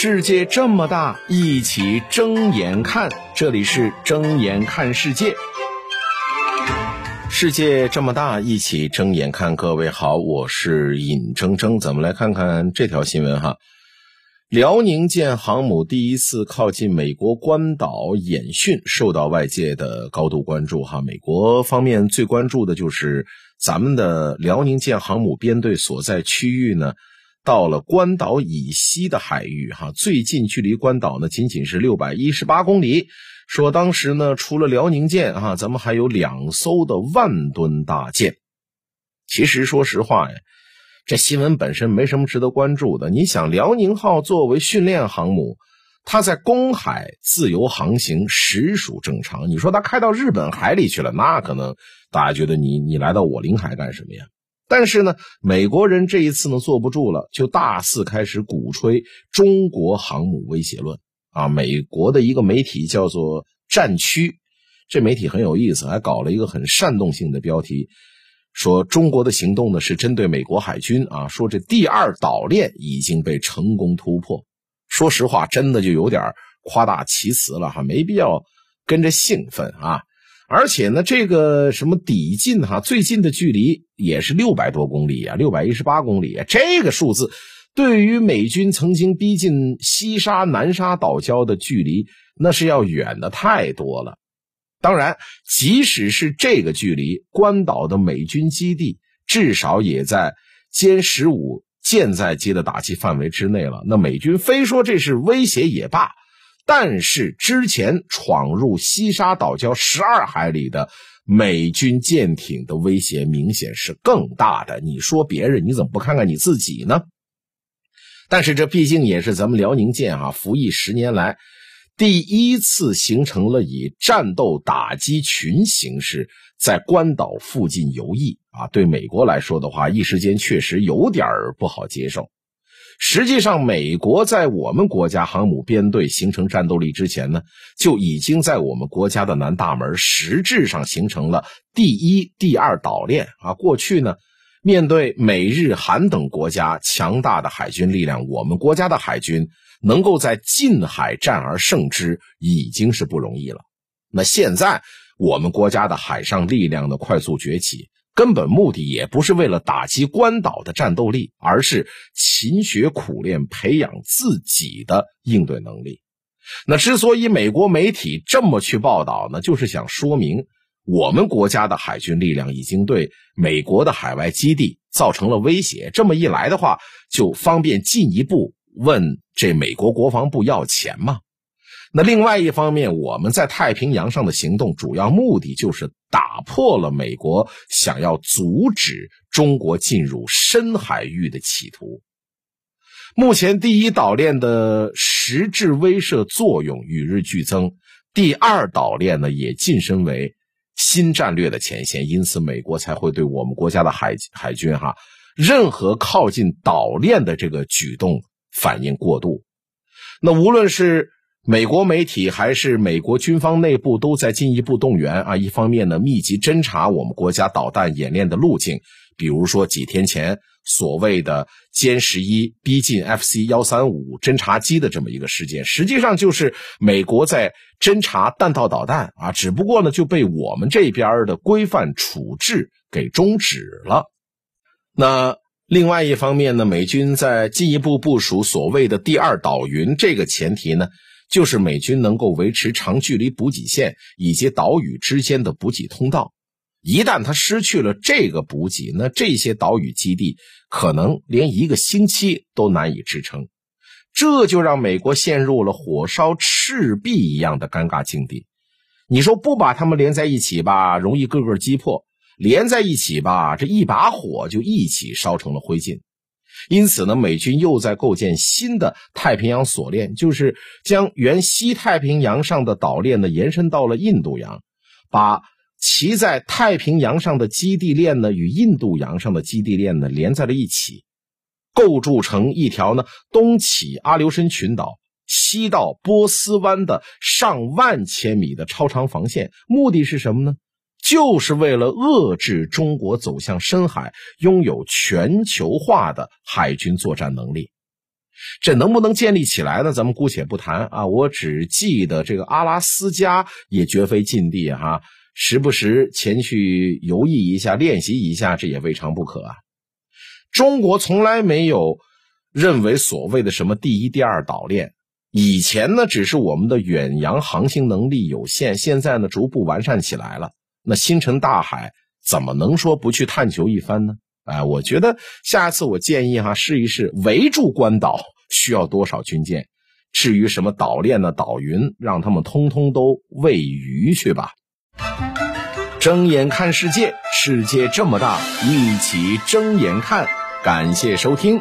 世界这么大，一起睁眼看。这里是睁眼看世界。世界这么大，一起睁眼看。各位好，我是尹铮铮。咱们来看看这条新闻哈。辽宁舰航母第一次靠近美国关岛演训，受到外界的高度关注哈。美国方面最关注的就是咱们的辽宁舰航母编队所在区域呢。到了关岛以西的海域，哈，最近距离关岛呢仅仅是六百一十八公里。说当时呢，除了辽宁舰，哈，咱们还有两艘的万吨大舰。其实说实话呀，这新闻本身没什么值得关注的。你想，辽宁号作为训练航母，它在公海自由航行实属正常。你说它开到日本海里去了，那可能大家觉得你你来到我领海干什么呀？但是呢，美国人这一次呢坐不住了，就大肆开始鼓吹中国航母威胁论啊！美国的一个媒体叫做“战区”，这媒体很有意思，还搞了一个很煽动性的标题，说中国的行动呢是针对美国海军啊，说这第二岛链已经被成功突破。说实话，真的就有点夸大其词了哈，没必要跟着兴奋啊。而且呢，这个什么抵近哈，最近的距离也是六百多公里啊，六百一十八公里。这个数字对于美军曾经逼近西沙、南沙岛礁的距离，那是要远的太多了。当然，即使是这个距离，关岛的美军基地至少也在歼十五舰载机的打击范围之内了。那美军非说这是威胁也罢。但是之前闯入西沙岛礁十二海里的美军舰艇的威胁明显是更大的。你说别人，你怎么不看看你自己呢？但是这毕竟也是咱们辽宁舰啊，服役十年来第一次形成了以战斗打击群形式在关岛附近游弋啊。对美国来说的话，一时间确实有点不好接受。实际上，美国在我们国家航母编队形成战斗力之前呢，就已经在我们国家的南大门实质上形成了第一、第二岛链啊。过去呢，面对美日韩等国家强大的海军力量，我们国家的海军能够在近海战而胜之，已经是不容易了。那现在我们国家的海上力量的快速崛起。根本目的也不是为了打击关岛的战斗力，而是勤学苦练，培养自己的应对能力。那之所以美国媒体这么去报道呢，就是想说明我们国家的海军力量已经对美国的海外基地造成了威胁。这么一来的话，就方便进一步问这美国国防部要钱嘛。那另外一方面，我们在太平洋上的行动主要目的就是打破了美国想要阻止中国进入深海域的企图。目前，第一岛链的实质威慑作用与日俱增，第二岛链呢也晋升为新战略的前线，因此美国才会对我们国家的海海军哈任何靠近岛链的这个举动反应过度。那无论是美国媒体还是美国军方内部都在进一步动员啊！一方面呢，密集侦查我们国家导弹演练的路径，比如说几天前所谓的歼十一逼近 FC 幺三五侦察机的这么一个事件，实际上就是美国在侦察弹道导弹啊，只不过呢就被我们这边的规范处置给终止了。那另外一方面呢，美军在进一步部署所谓的第二岛云，这个前提呢。就是美军能够维持长距离补给线以及岛屿之间的补给通道，一旦他失去了这个补给，那这些岛屿基地可能连一个星期都难以支撑，这就让美国陷入了火烧赤壁一样的尴尬境地。你说不把他们连在一起吧，容易个个击破；连在一起吧，这一把火就一起烧成了灰烬。因此呢，美军又在构建新的太平洋锁链，就是将原西太平洋上的岛链呢延伸到了印度洋，把其在太平洋上的基地链呢与印度洋上的基地链呢连在了一起，构筑成一条呢东起阿留申群岛，西到波斯湾的上万千米的超长防线。目的是什么呢？就是为了遏制中国走向深海，拥有全球化的海军作战能力。这能不能建立起来呢？咱们姑且不谈啊，我只记得这个阿拉斯加也绝非禁地哈，时不时前去游弋一下、练习一下，这也未尝不可啊。中国从来没有认为所谓的什么第一、第二岛链，以前呢只是我们的远洋航行能力有限，现在呢逐步完善起来了。那星辰大海怎么能说不去探求一番呢？哎，我觉得下一次我建议哈试一试围住关岛需要多少军舰，至于什么岛链的岛云，让他们通通都喂鱼去吧。睁眼看世界，世界这么大，一起睁眼看。感谢收听。